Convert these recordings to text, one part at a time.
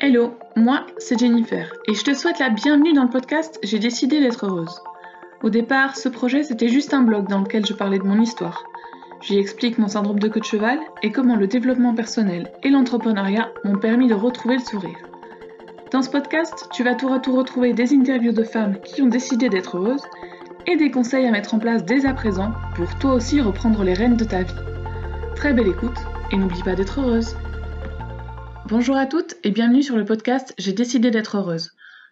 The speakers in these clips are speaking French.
Hello, moi c'est Jennifer et je te souhaite la bienvenue dans le podcast J'ai décidé d'être heureuse. Au départ, ce projet c'était juste un blog dans lequel je parlais de mon histoire. J'y explique mon syndrome de queue de cheval et comment le développement personnel et l'entrepreneuriat m'ont permis de retrouver le sourire. Dans ce podcast, tu vas tour à tour retrouver des interviews de femmes qui ont décidé d'être heureuses et des conseils à mettre en place dès à présent pour toi aussi reprendre les rênes de ta vie. Très belle écoute et n'oublie pas d'être heureuse. Bonjour à toutes et bienvenue sur le podcast J'ai décidé d'être heureuse.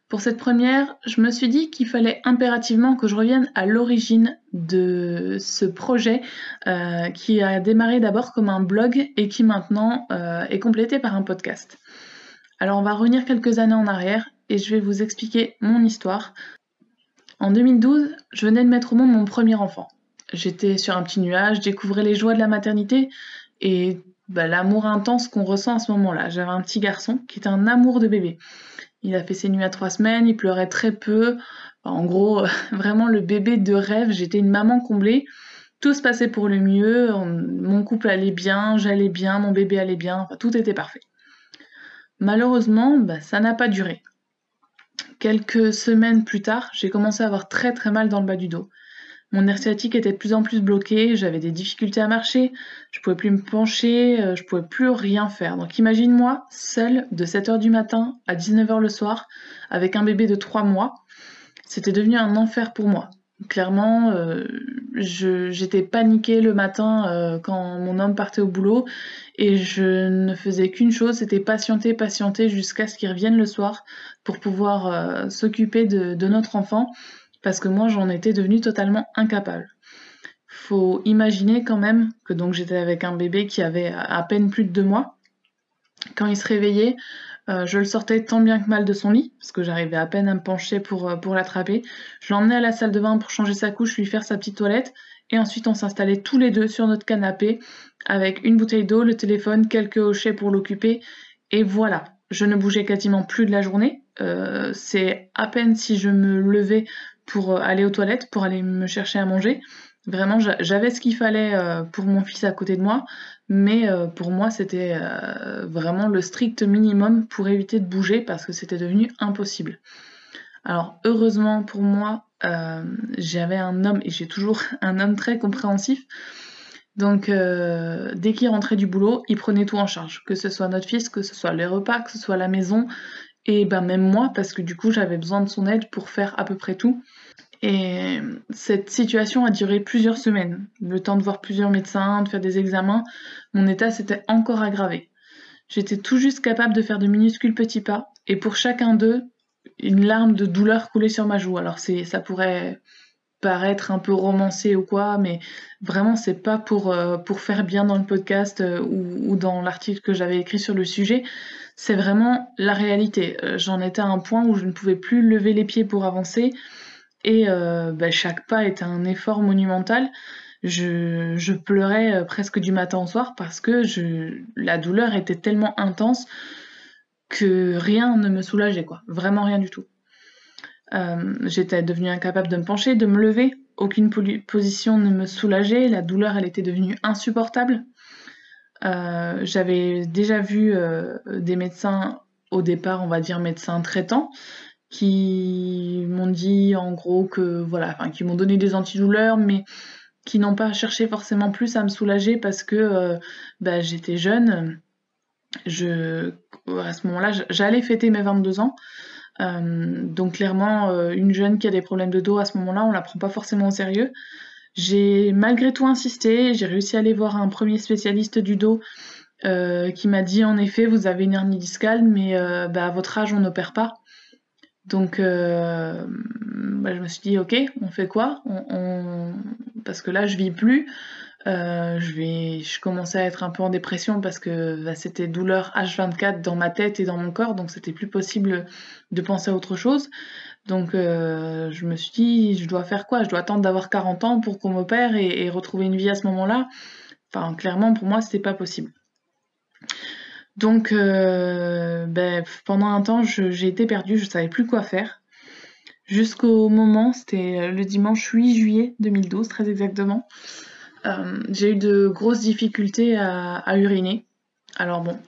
Pour cette première, je me suis dit qu'il fallait impérativement que je revienne à l'origine de ce projet euh, qui a démarré d'abord comme un blog et qui maintenant euh, est complété par un podcast. Alors on va revenir quelques années en arrière et je vais vous expliquer mon histoire. En 2012, je venais de mettre au monde mon premier enfant. J'étais sur un petit nuage, découvrais les joies de la maternité et bah, l'amour intense qu'on ressent à ce moment-là. J'avais un petit garçon qui était un amour de bébé. Il a fait ses nuits à trois semaines, il pleurait très peu. En gros, vraiment le bébé de rêve. J'étais une maman comblée. Tout se passait pour le mieux. Mon couple allait bien, j'allais bien, mon bébé allait bien. tout était parfait. Malheureusement, bah, ça n'a pas duré. Quelques semaines plus tard, j'ai commencé à avoir très très mal dans le bas du dos. Mon nerf sciatique était de plus en plus bloqué, j'avais des difficultés à marcher, je pouvais plus me pencher, euh, je pouvais plus rien faire. Donc imagine-moi seule de 7h du matin à 19h le soir avec un bébé de 3 mois. C'était devenu un enfer pour moi. Clairement, euh, j'étais paniquée le matin euh, quand mon homme partait au boulot et je ne faisais qu'une chose, c'était patienter, patienter jusqu'à ce qu'il revienne le soir pour pouvoir s'occuper de, de notre enfant parce que moi j'en étais devenue totalement incapable. Faut imaginer quand même que donc j'étais avec un bébé qui avait à peine plus de deux mois. Quand il se réveillait, euh, je le sortais tant bien que mal de son lit, parce que j'arrivais à peine à me pencher pour, euh, pour l'attraper. Je l'emmenais à la salle de bain pour changer sa couche, lui faire sa petite toilette, et ensuite on s'installait tous les deux sur notre canapé, avec une bouteille d'eau, le téléphone, quelques hochets pour l'occuper, et voilà. Je ne bougeais quasiment plus de la journée. Euh, c'est à peine si je me levais pour euh, aller aux toilettes, pour aller me chercher à manger. Vraiment, j'avais ce qu'il fallait euh, pour mon fils à côté de moi, mais euh, pour moi, c'était vraiment le strict minimum pour éviter de bouger parce que c'était devenu impossible. Alors, heureusement pour moi, j'avais un homme, et j'ai toujours un homme très compréhensif. Donc, dès qu'il rentrait du boulot, il prenait tout en charge, que ce soit notre fils, que ce soit les repas, que ce soit la maison, et ben même moi, parce que du coup j'avais besoin de son aide pour faire à peu près tout. Et cette situation a duré plusieurs semaines, le temps de voir plusieurs médecins, de faire des examens. Mon état s'était encore aggravé. J'étais tout juste capable de faire de minuscules petits pas, et pour chacun d'eux, une larme de douleur coulait sur ma joue. Alors c'est, ça pourrait paraître un peu romancé ou quoi, mais vraiment c'est pas pour, euh, faire bien dans le podcast euh, ou, dans l'article que j'avais écrit sur le sujet c'est vraiment la réalité. Euh, j'en étais à un point où je ne pouvais plus lever les pieds pour avancer et euh, bah, chaque pas était un effort monumental. Je, pleurais euh, presque du matin au soir parce que la douleur était tellement intense que rien ne me soulageait, quoi. Vraiment rien du tout. J'étais devenue incapable de me pencher, de me lever. Aucune position ne me soulageait. La douleur, elle était devenue insupportable. Euh, j'avais déjà vu euh, des médecins, au départ, on va dire médecins traitants, qui m'ont dit en gros que voilà, enfin, qui m'ont donné des antidouleurs, mais qui n'ont pas cherché forcément plus à me soulager parce que euh, bah, j'étais jeune. Je, à ce moment-là, j'allais fêter mes 22 ans. donc clairement, une jeune qui a des problèmes de dos à ce moment-là, on la prend pas forcément au sérieux. J'ai malgré tout insisté, j'ai réussi à aller voir un premier spécialiste du dos euh, qui m'a dit en effet vous avez une hernie discale mais euh, bah, à votre âge on n'opère pas. Donc euh, bah, je me suis dit ok on fait quoi? Parce que là je vis plus. Je, vais... je commençais à être un peu en dépression parce que bah, c'était douleur H24 dans ma tête et dans mon corps donc c'était plus possible de penser à autre chose. Donc euh, je me suis dit, je dois faire quoi? Je dois attendre d'avoir 40 ans pour qu'on m'opère et, retrouver une vie à ce moment-là? Enfin, clairement, pour moi, c'était pas possible. Donc euh, ben, pendant un temps, j'ai été perdue, je savais plus quoi faire. Jusqu'au moment, c'était le dimanche 8 juillet 2012, très exactement. Euh, j'ai eu de grosses difficultés à, uriner. Alors bon,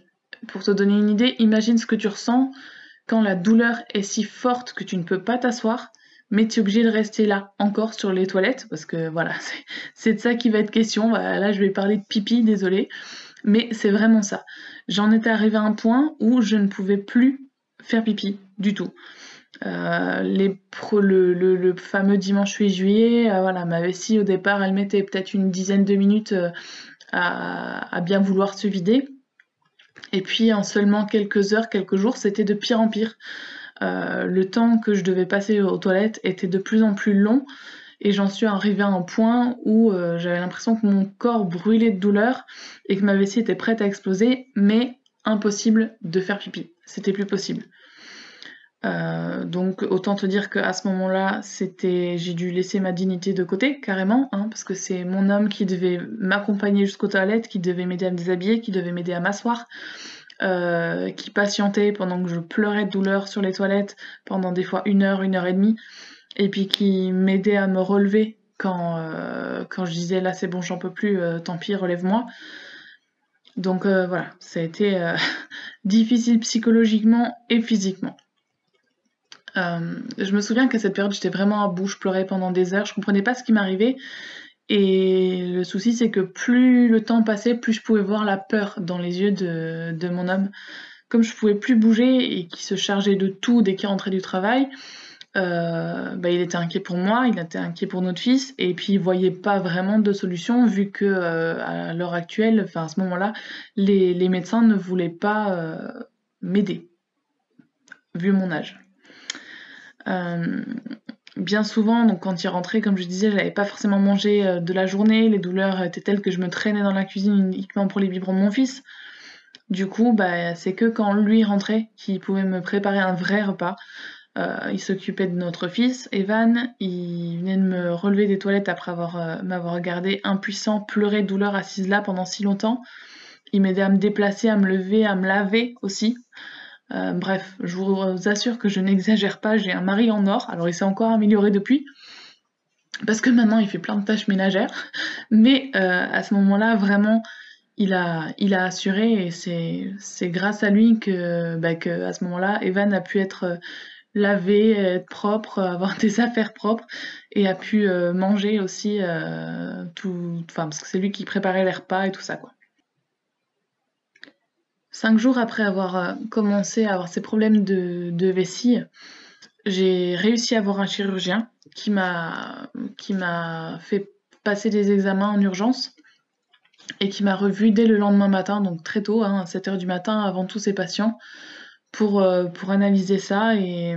pour te donner une idée, imagine ce que tu ressens quand la douleur est si forte que tu ne peux pas t'asseoir, mais tu es obligé de rester là encore sur les toilettes, parce que voilà, c'est de ça qui va être question. là, je vais parler de pipi, désolé, mais c'est vraiment ça. J'en étais arrivé à un point où je ne pouvais plus faire pipi du tout. Euh, le, fameux dimanche 8 juillet, euh, voilà, ma vessie au départ, elle mettait peut-être une dizaine de minutes euh, à, bien vouloir se vider. Et puis en seulement quelques heures, quelques jours, c'était de pire en pire. le temps que je devais passer aux toilettes était de plus en plus long et j'en suis arrivée à un point où j'avais l'impression que mon corps brûlait de douleur et que ma vessie était prête à exploser, mais impossible de faire pipi. C'était plus possible. Euh, donc autant te dire qu'à ce moment-là, c'était, j'ai dû laisser ma dignité de côté carrément, hein, parce que c'est mon homme qui devait m'accompagner jusqu'aux toilettes, qui devait m'aider à me déshabiller, qui devait m'aider à m'asseoir, euh, qui patientait pendant que je pleurais de douleur sur les toilettes pendant des fois une heure, une heure et demie, et puis qui m'aidait à me relever quand, euh, quand je disais là c'est bon j'en peux plus, tant pis relève-moi. Donc voilà, ça a été difficile psychologiquement et physiquement. Euh, je me souviens qu'à cette période, j'étais vraiment à bout, je pleurais pendant des heures, je comprenais pas ce qui m'arrivait. Et le souci, c'est que plus le temps passait, plus je pouvais voir la peur dans les yeux de, mon homme. Comme je pouvais plus bouger et qu'il se chargeait de tout dès qu'il rentrait du travail, euh, bah, il était inquiet pour moi, il était inquiet pour notre fils, et puis il voyait pas vraiment de solution vu que euh, à l'heure actuelle, enfin à ce moment-là, les, les, médecins ne voulaient pas m'aider, vu mon âge. Euh, bien souvent, donc quand il rentrait, comme je disais, j'avais pas forcément mangé euh, de la journée, les douleurs étaient telles que je me traînais dans la cuisine uniquement pour les biberons de mon fils. Du coup, bah, c'est que quand lui rentrait qu'il pouvait me préparer un vrai repas. Euh, il s'occupait de notre fils, Evan. Il venait de me relever des toilettes après avoir m'avoir regardé impuissant, pleurer de douleur assise là pendant si longtemps. Il m'aidait à me déplacer, à me lever, à me laver aussi. Euh, bref, je vous assure que je n'exagère pas, j'ai un mari en or, alors il s'est encore amélioré depuis, parce que maintenant il fait plein de tâches ménagères, mais euh, à ce moment-là, vraiment, il a, il a assuré, et c'est grâce à lui que, bah, que à ce moment-là, Evan a pu être lavé, être propre, avoir des affaires propres, et a pu euh, manger aussi tout, enfin, parce que c'est lui qui préparait les repas et tout ça, quoi. Cinq jours après avoir euh, commencé à avoir ces problèmes de, vessie, j'ai réussi à voir un chirurgien qui m'a fait passer des examens en urgence et qui m'a revu dès le lendemain matin, donc très tôt, hein, à 7h du matin, avant tous ses patients, pour, euh, pour analyser ça et,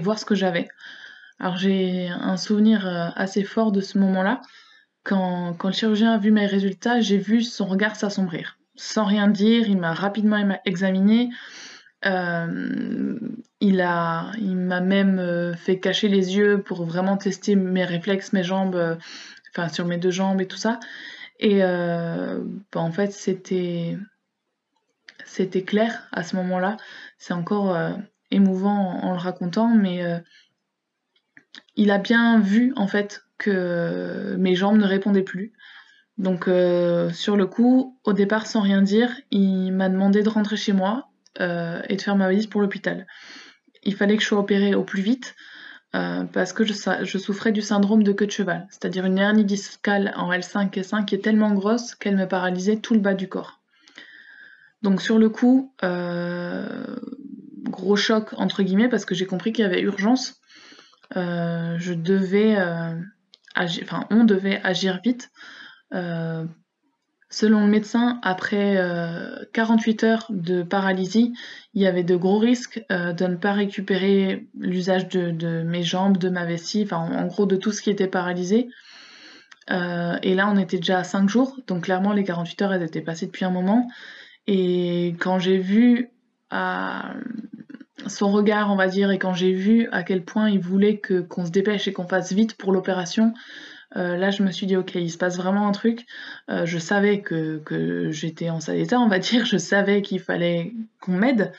voir ce que j'avais. Alors j'ai un souvenir euh, assez fort de ce moment-là. Quand, quand le chirurgien a vu mes résultats, j'ai vu son regard s'assombrir sans rien dire, il m'a rapidement examiné. Euh, il a, il m'a même euh, fait cacher les yeux pour vraiment tester mes réflexes, mes jambes, euh, enfin sur mes deux jambes et tout ça. Et bah, en fait, c'était, c'était clair à ce moment-là. C'est encore émouvant en, le racontant, mais il a bien vu en fait que mes jambes ne répondaient plus. Donc euh, sur le coup, au départ, sans rien dire, il m'a demandé de rentrer chez moi euh, et de faire ma valise pour l'hôpital. Il fallait que je sois opérée au plus vite euh, parce que je, souffrais du syndrome de queue de cheval, c'est-à-dire une hernie discale en L5 et 5 qui est tellement grosse qu'elle me paralysait tout le bas du corps. Donc sur le coup, gros choc entre guillemets parce que j'ai compris qu'il y avait urgence. je devais agir, enfin on devait agir vite. Euh, selon le médecin, après 48 euh, heures de paralysie, il y avait de gros risques euh, de ne pas récupérer l'usage de, mes jambes, de ma vessie, enfin en, gros de tout ce qui était paralysé. et là, on était déjà à 5 jours, donc clairement les 48 heures, elles étaient passées depuis un moment. Et quand j'ai vu son regard, on va dire, et quand j'ai vu à quel point il voulait que qu'on se dépêche et qu'on fasse vite pour l'opération, euh, là, je me suis dit, ok, il se passe vraiment un truc. Euh, je savais que, que j'étais en sale état, on va dire. Je savais qu'il fallait qu'on m'aide.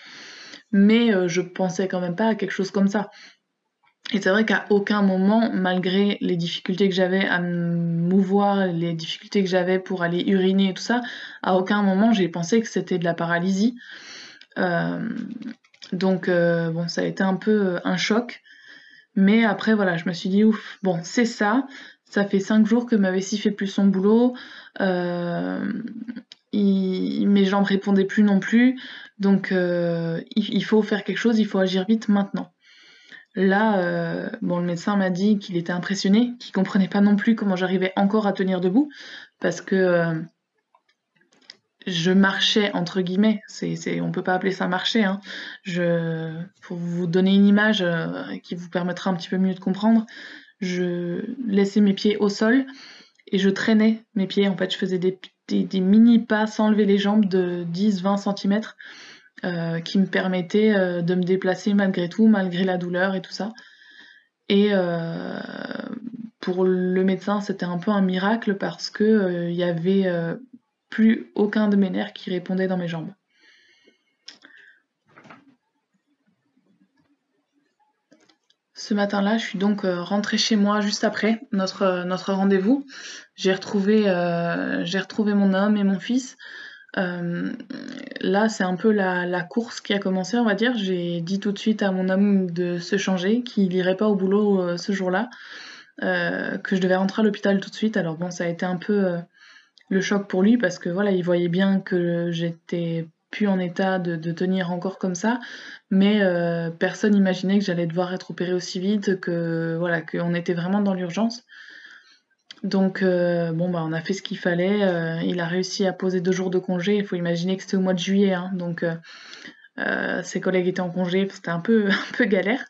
Mais euh, je pensais quand même pas à quelque chose comme ça. Et c'est vrai qu'à aucun moment, malgré les difficultés que j'avais à me mouvoir, les difficultés que j'avais pour aller uriner et tout ça, à aucun moment j'ai pensé que c'était de la paralysie. Donc bon, ça a été un peu un choc. Mais après voilà, je me suis dit ouf, bon c'est ça. Ça fait cinq jours que ma vessie fait plus son boulot. Euh, mes jambes répondaient plus non plus. Donc il faut faire quelque chose, il faut agir vite maintenant. Là, euh, bon, le médecin m'a dit qu'il était impressionné, qu'il comprenait pas non plus comment j'arrivais encore à tenir debout, parce que euh, je marchais entre guillemets. C'est, c'est, on peut pas appeler ça marcher. Hein. Pour vous donner une image euh, qui vous permettra un petit peu mieux de comprendre, je laissais mes pieds au sol et je traînais mes pieds. En fait, je faisais des, mini pas sans lever les jambes de 10-20 cm euh, qui me permettait euh, de me déplacer malgré tout, malgré la douleur et tout ça. Et euh, pour le médecin, c'était un peu un miracle parce que il y avait plus aucun de mes nerfs qui répondait dans mes jambes. Ce matin-là, je suis donc rentrée chez moi juste après notre, notre rendez-vous. J'ai retrouvé, j'ai retrouvé mon homme et mon fils. Euh, là, c'est un peu la, course qui a commencé, on va dire. J'ai dit tout de suite à mon homme de se changer, qu'il n'irait pas au boulot euh, ce jour-là, euh, que je devais rentrer à l'hôpital tout de suite. Alors bon, ça a été un peu le choc pour lui parce que voilà, il voyait bien que j'étais plus en état de, tenir encore comme ça, mais personne n'imaginait que j'allais devoir être opérée aussi vite, que voilà, qu'on était vraiment dans l'urgence. Donc, euh, bon, bah, on a fait ce qu'il fallait. Euh, il a réussi à poser deux jours de congé. Il faut imaginer que c'était au mois de juillet. Hein. donc, euh, ses collègues étaient en congé. C'était un peu, un peu galère.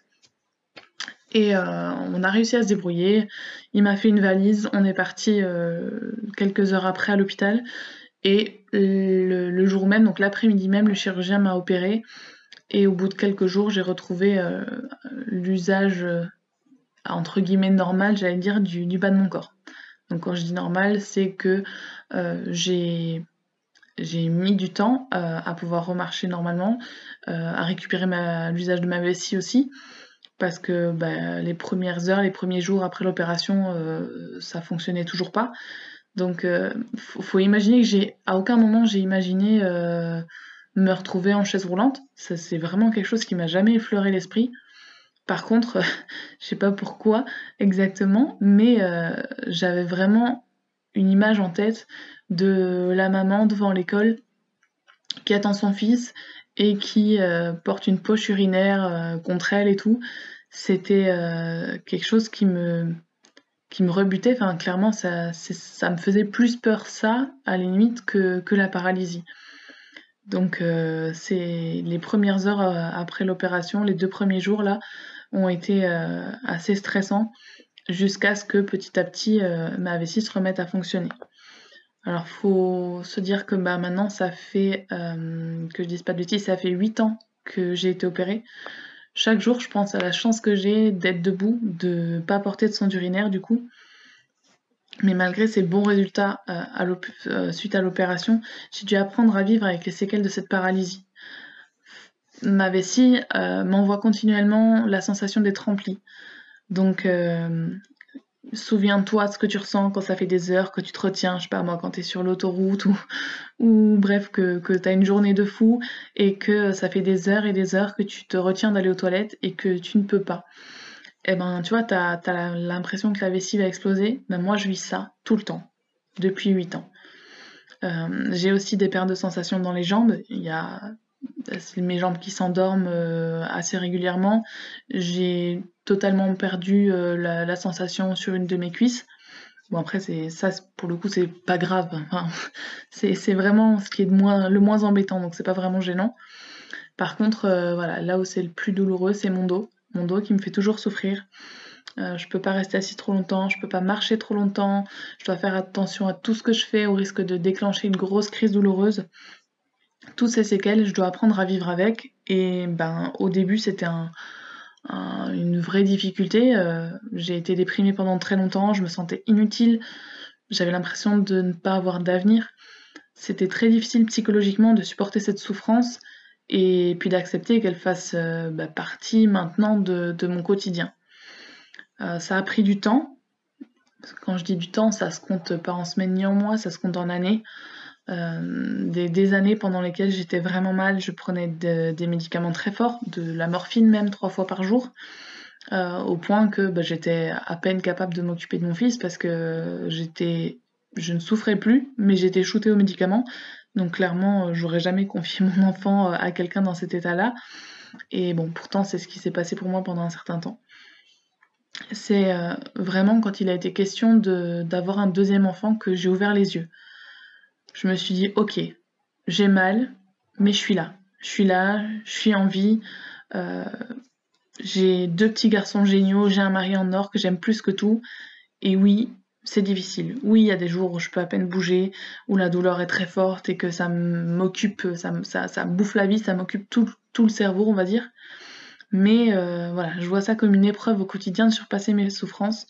Et on a réussi à se débrouiller. Il m'a fait une valise. On est parti quelques heures après à l'hôpital. Et le, jour même, donc l'après-midi même, le chirurgien m'a opéré. Et au bout de quelques jours, j'ai retrouvé l'usage, entre guillemets, normal, j'allais dire, du bas de mon corps. Donc quand je dis normal, c'est que euh, j'ai mis du temps euh, à pouvoir remarcher normalement, euh, à récupérer l'usage de ma vessie aussi, parce que bah, les premières heures, les premiers jours après l'opération, ça fonctionnait toujours pas. Donc faut, faut, imaginer que j'ai à aucun moment j'ai imaginé me retrouver en chaise roulante. c'est vraiment quelque chose qui m'a jamais effleuré l'esprit. Par contre, je sais pas pourquoi exactement, mais euh, j'avais vraiment une image en tête de la maman devant l'école qui attend son fils et qui euh, porte une poche urinaire euh, contre elle et tout. C'était quelque chose qui me, qui me rebutait. Enfin, clairement, ça, ça me faisait plus peur ça, à la limite, que, que la paralysie. Donc, c'est les premières heures après l'opération, les deux premiers jours là, ont été euh, assez stressants jusqu'à ce que petit à petit euh, ma vessie se remette à fonctionner. Alors faut se dire que bah, maintenant ça fait, euh, que je dise pas de bêtises, ça fait 8 ans que j'ai été opérée. Chaque jour je pense à la chance que j'ai d'être debout, de ne pas porter de sang urinaire du coup. Mais malgré ces bons résultats suite à l'opération, j'ai dû apprendre à vivre avec les séquelles de cette paralysie ma vessie euh, m'envoie continuellement la sensation d'être remplie. Donc, euh, souviens-toi de ce que tu ressens quand ça fait des heures que tu te retiens, je sais pas moi, quand tu es sur l'autoroute ou, bref, que, que tu as une journée de fou et que ça fait des heures et des heures que tu te retiens d'aller aux toilettes et que tu ne peux pas. Eh ben, tu vois, tu as, l'impression que la vessie va exploser. Ben, moi, je vis ça tout le temps, depuis 8 ans. Euh, j'ai aussi des pertes de sensations dans les jambes. Il y a mes jambes qui s'endorment euh, assez régulièrement. J'ai totalement perdu euh, la, sensation sur une de mes cuisses. Bon après c'est ça pour le coup c'est pas grave. c'est vraiment ce qui est moins, le moins embêtant donc c'est pas vraiment gênant. Par contre euh, voilà là où c'est le plus douloureux c'est mon dos, mon dos qui me fait toujours souffrir. je peux pas rester assis trop longtemps, je peux pas marcher trop longtemps, je dois faire attention à tout ce que je fais au risque de déclencher une grosse crise douloureuse toutes ces séquelles, je dois apprendre à vivre avec. Et ben, au début, c'était une vraie difficulté. Euh, j'ai été déprimée pendant très longtemps, je me sentais inutile, j'avais l'impression de ne pas avoir d'avenir. C'était très difficile psychologiquement de supporter cette souffrance et puis d'accepter qu'elle fasse euh, bah, partie maintenant de, mon quotidien. ça a pris du temps. Quand je dis du temps, ça se compte pas en semaines ni en mois, ça se compte en années. Des, années pendant lesquelles j'étais vraiment mal, je prenais des médicaments très forts, de la morphine même trois fois par jour. Euh, au point que bah, j'étais à peine capable de m'occuper de mon fils parce que j'étais, je ne souffrais plus, mais j'étais shootée aux médicaments. Donc clairement, euh, j'aurais jamais confié mon enfant euh, à quelqu'un dans cet état-là. Et bon, pourtant, c'est ce qui s'est passé pour moi pendant un certain temps. C'est vraiment quand il a été question d'avoir un deuxième enfant que j'ai ouvert les yeux. Je me suis dit, ok, j'ai mal, mais je suis là. Je suis là, je suis en vie. J'ai deux petits garçons géniaux, j'ai un mari en or que j'aime plus que tout. Et oui, c'est difficile. Oui, il y a des jours où je peux à peine bouger, où la douleur est très forte et que ça m'occupe, ça, bouffe la vie, ça m'occupe tout, tout, le cerveau, on va dire. Mais euh, voilà, je vois ça comme une épreuve au quotidien de surpasser mes souffrances.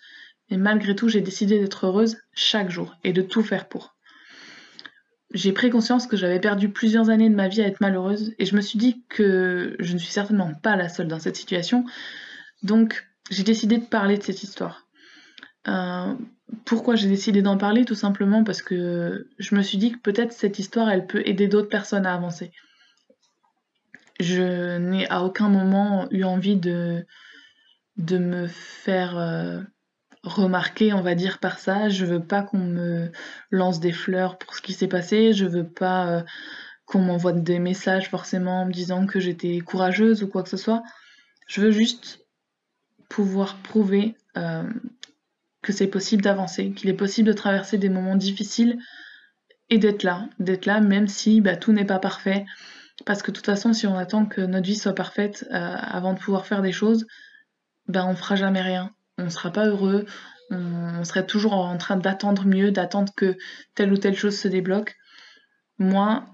Et malgré tout, j'ai décidé d'être heureuse chaque jour et de tout faire pour j'ai pris conscience que j'avais perdu plusieurs années de ma vie à être malheureuse et je me suis dit que je ne suis certainement pas la seule dans cette situation. Donc j'ai décidé de parler de cette histoire. Euh, pourquoi j'ai décidé d'en parler? Tout simplement parce que je me suis dit que peut-être cette histoire, elle peut aider d'autres personnes à avancer. Je n'ai à aucun moment eu envie de, de me faire... Euh, remarquer, on va dire, par ça. Je veux pas qu'on me lance des fleurs pour ce qui s'est passé. Je veux pas euh, qu'on m'envoie des messages forcément en me disant que j'étais courageuse ou quoi que ce soit. Je veux juste pouvoir prouver euh, que c'est possible d'avancer, qu'il est possible de traverser des moments difficiles et d'être là, d'être là même si bah, tout n'est pas parfait. Parce que de toute façon, si on attend que notre vie soit parfaite euh, avant de pouvoir faire des choses, ben on fera jamais rien on ne sera pas heureux, on, serait toujours en train d'attendre mieux, d'attendre que telle ou telle chose se débloque. Moi,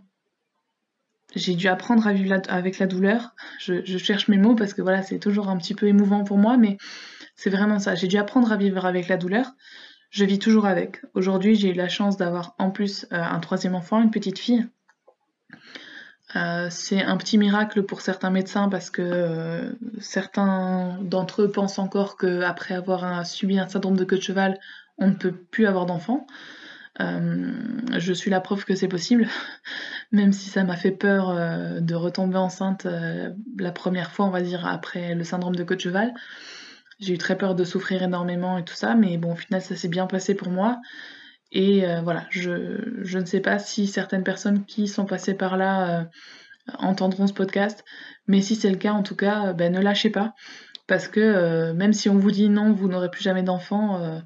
j'ai dû apprendre à vivre avec la douleur. Je, cherche mes mots parce que voilà, c'est toujours un petit peu émouvant pour moi, mais c'est vraiment ça. J'ai dû apprendre à vivre avec la douleur. Je vis toujours avec. Aujourd'hui, j'ai eu la chance d'avoir en plus euh, un troisième enfant, une petite fille. Euh, c'est un petit miracle pour certains médecins parce que euh, certains d'entre eux pensent encore qu'après avoir subi un syndrome de queue de cheval, on ne peut plus avoir d'enfants. Euh, je suis la preuve que c'est possible, même si ça m'a fait peur de retomber enceinte la première fois, on va dire, après le syndrome de queue de cheval. J'ai eu très peur de souffrir énormément et tout ça, mais bon, au final, ça s'est bien passé pour moi. Et euh, voilà, je, ne sais pas si certaines personnes qui sont passées par là euh, entendront ce podcast, mais si c'est le cas, en tout cas, euh, ben, ne lâchez pas. Parce que même si on vous dit non, vous n'aurez plus jamais d'enfant,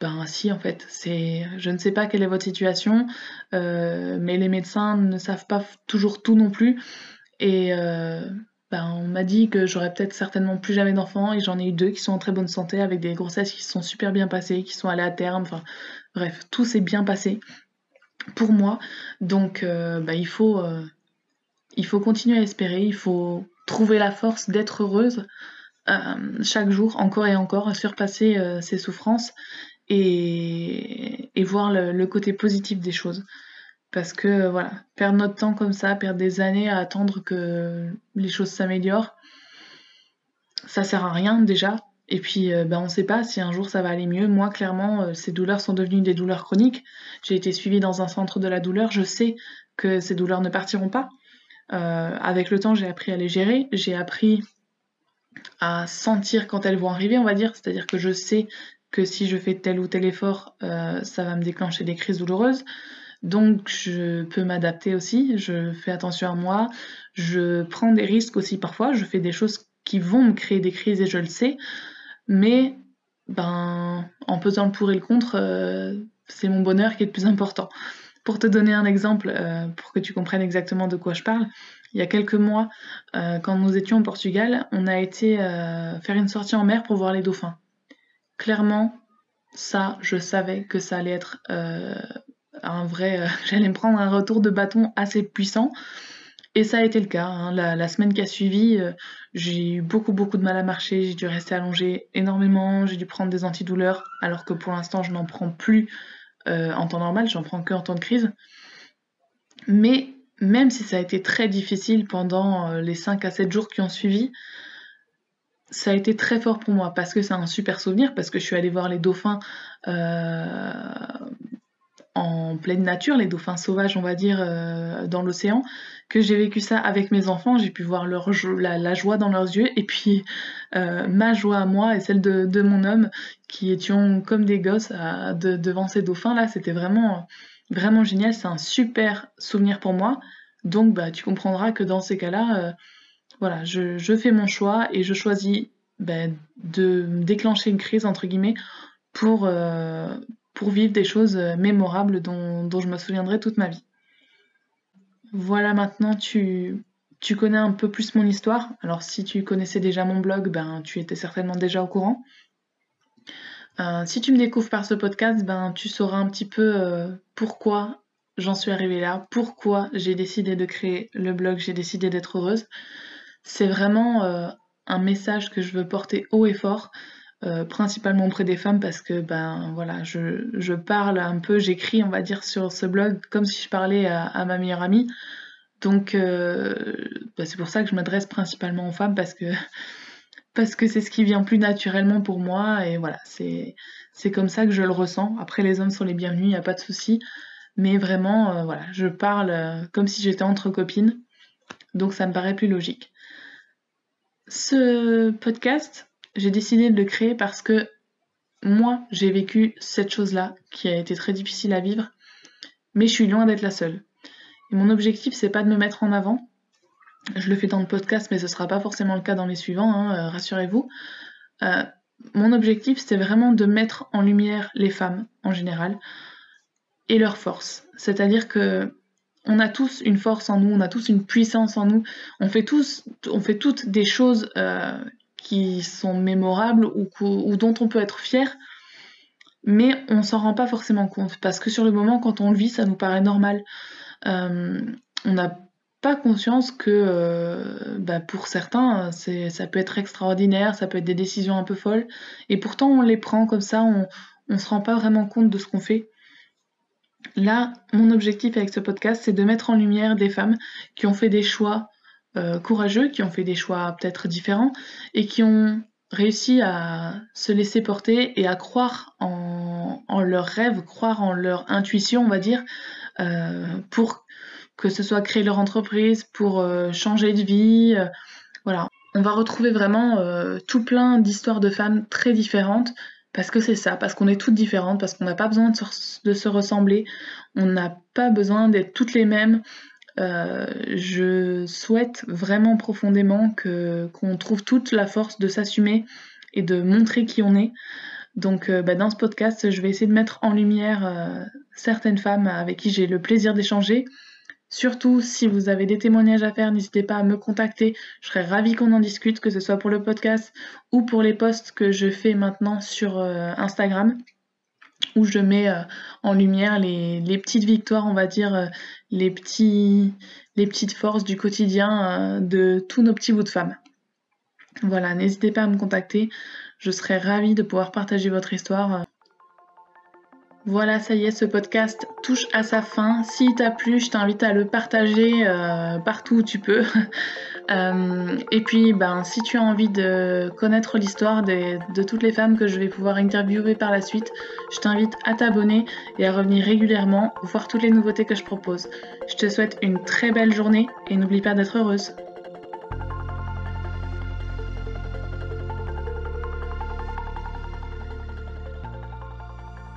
ben si en fait, c'est, je ne sais pas quelle est votre situation, mais les médecins ne savent pas toujours tout non plus. Et ben, on m'a dit que j'aurais peut-être certainement plus jamais d'enfants et j'en ai eu deux qui sont en très bonne santé avec des grossesses qui se sont super bien passées, qui sont allées à terme. Enfin, Bref, tout s'est bien passé pour moi. Donc euh, bah, il, faut, euh, il faut continuer à espérer, il faut trouver la force d'être heureuse euh, chaque jour, encore et encore, à surpasser ses souffrances et, voir le, côté positif des choses. Parce que voilà, perdre notre temps comme ça, perdre des années à attendre que les choses s'améliorent, ça sert à rien déjà. Et puis, euh, ben, on ne sait pas si un jour ça va aller mieux. Moi, clairement, euh, ces douleurs sont devenues des douleurs chroniques. J'ai été suivie dans un centre de la douleur. Je sais que ces douleurs ne partiront pas. Euh, avec le temps, j'ai appris à les gérer. J'ai appris à sentir quand elles vont arriver, on va dire. C'est-à-dire que je sais que si je fais tel ou tel effort, ça va me déclencher des crises douloureuses. Donc, je peux m'adapter aussi. Je fais attention à moi. Je prends des risques aussi parfois. Je fais des choses qui vont me créer des crises et je le sais mais ben, en pesant le pour et le contre, euh, c'est mon bonheur qui est le plus important. Pour te donner un exemple, euh, pour que tu comprennes exactement de quoi je parle, il y a quelques mois, euh, quand nous étions au Portugal, on a été faire une sortie en mer pour voir les dauphins. Clairement, ça, je savais que ça allait être un vrai... J'allais me prendre un retour de bâton assez puissant. Et ça a été le cas. Hein. La, semaine qui a suivi, euh, j'ai eu beaucoup beaucoup de mal à marcher, j'ai dû rester allongée énormément, j'ai dû prendre des antidouleurs, alors que pour l'instant je n'en prends plus euh, en temps normal, j'en prends que en temps de crise. Mais même si ça a été très difficile pendant euh, les 5 à 7 jours qui ont suivi, ça a été très fort pour moi parce que c'est un super souvenir, parce que je suis allée voir les dauphins en pleine nature, les dauphins sauvages, on va dire, euh, dans l'océan, que j'ai vécu ça avec mes enfants, j'ai pu voir leur la, joie dans leurs yeux, et puis euh, ma joie à moi et celle de, mon homme, qui étions comme des gosses devant ces dauphins-là, c'était vraiment, vraiment génial, c'est un super souvenir pour moi. Donc bah, tu comprendras que dans ces cas-là, voilà, je, fais mon choix et je choisis ben, de déclencher une crise, entre guillemets, pour, euh, pour vivre des choses mémorables dont, je me souviendrai toute ma vie. Voilà, maintenant tu, connais un peu plus mon histoire. Alors si tu connaissais déjà mon blog, ben tu étais certainement déjà au courant. Euh, si tu me découvres par ce podcast, ben tu sauras un petit peu euh, pourquoi j'en suis arrivée là, pourquoi j'ai décidé de créer le blog, j'ai décidé d'être heureuse c'est vraiment euh, un message que je veux porter haut et fort, euh, principalement auprès des femmes parce que ben voilà, je, parle un peu, j'écris on va dire sur ce blog comme si je parlais à, ma meilleure amie. Donc euh, ben, c'est pour ça que je m'adresse principalement aux femmes parce que parce que c'est ce qui vient plus naturellement pour moi et voilà, c'est c'est comme ça que je le ressens. Après les hommes sont les bienvenus, il n'y a pas de souci. Mais vraiment, voilà, je parle comme si j'étais entre copines. Donc ça me paraît plus logique. Ce podcast, j'ai décidé de le créer parce que moi, j'ai vécu cette chose-là qui a été très difficile à vivre, mais je suis loin d'être la seule. Mon objectif, c'est pas de me mettre en avant. Je le fais dans le podcast, mais ce sera pas forcément le cas dans les suivants, hein, euh, rassurez-vous. Euh, mon objectif, c'est vraiment de mettre en lumière les femmes en général et leurs forces. C'est-à-dire que on a tous une force en nous, on a tous une puissance en nous, on fait tous, on fait toutes des choses euh, qui sont mémorables ou, dont on peut être fier, mais on s'en rend pas forcément compte parce que sur le moment, quand on le vit, ça nous paraît normal. Euh, on n'a pas conscience que euh, bah, pour certains, ça peut être extraordinaire, ça peut être des décisions un peu folles, et pourtant on les prend comme ça, on, on se rend pas vraiment compte de ce qu'on fait. Là, mon objectif avec ce podcast, c'est de mettre en lumière des femmes qui ont fait des choix euh, courageux, qui ont fait des choix peut-être différents et qui ont réussi à se laisser porter et à croire en, leurs rêves, croire en leur intuition, on va dire, euh, pour que ce soit créer leur entreprise, pour euh, changer de vie. voilà. On va retrouver vraiment tout plein d'histoires de femmes très différentes parce que c'est ça, parce qu'on est toutes différentes, parce qu'on n'a pas besoin de se, ressembler, on n'a pas besoin d'être toutes les mêmes. Euh, je souhaite vraiment profondément qu'on trouve toute la force de s'assumer et de montrer qui on est. Donc euh, bah, dans ce podcast, je vais essayer de mettre en lumière euh, certaines femmes avec qui j'ai le plaisir d'échanger, Surtout, si vous avez des témoignages à faire, n'hésitez pas à me contacter. Je serais ravie qu'on en discute, que ce soit pour le podcast ou pour les posts que je fais maintenant sur Instagram, où je mets euh, en lumière les, petites victoires, on va dire, euh, les, petites forces du quotidien de tous nos petits bouts de femmes. Voilà, n'hésitez pas à me contacter. Je serais ravie de pouvoir partager votre histoire. Voilà, ça y est, ce podcast touche à sa fin. S'il t'a plu, je t'invite à le partager euh, partout où tu peux. Euh, et puis, ben, si tu as envie de connaître l'histoire de toutes les femmes que je vais pouvoir interviewer par la suite, je t'invite à t'abonner et à revenir régulièrement voir toutes les nouveautés que je propose. Je te souhaite une très belle journée et n'oublie pas d'être heureuse.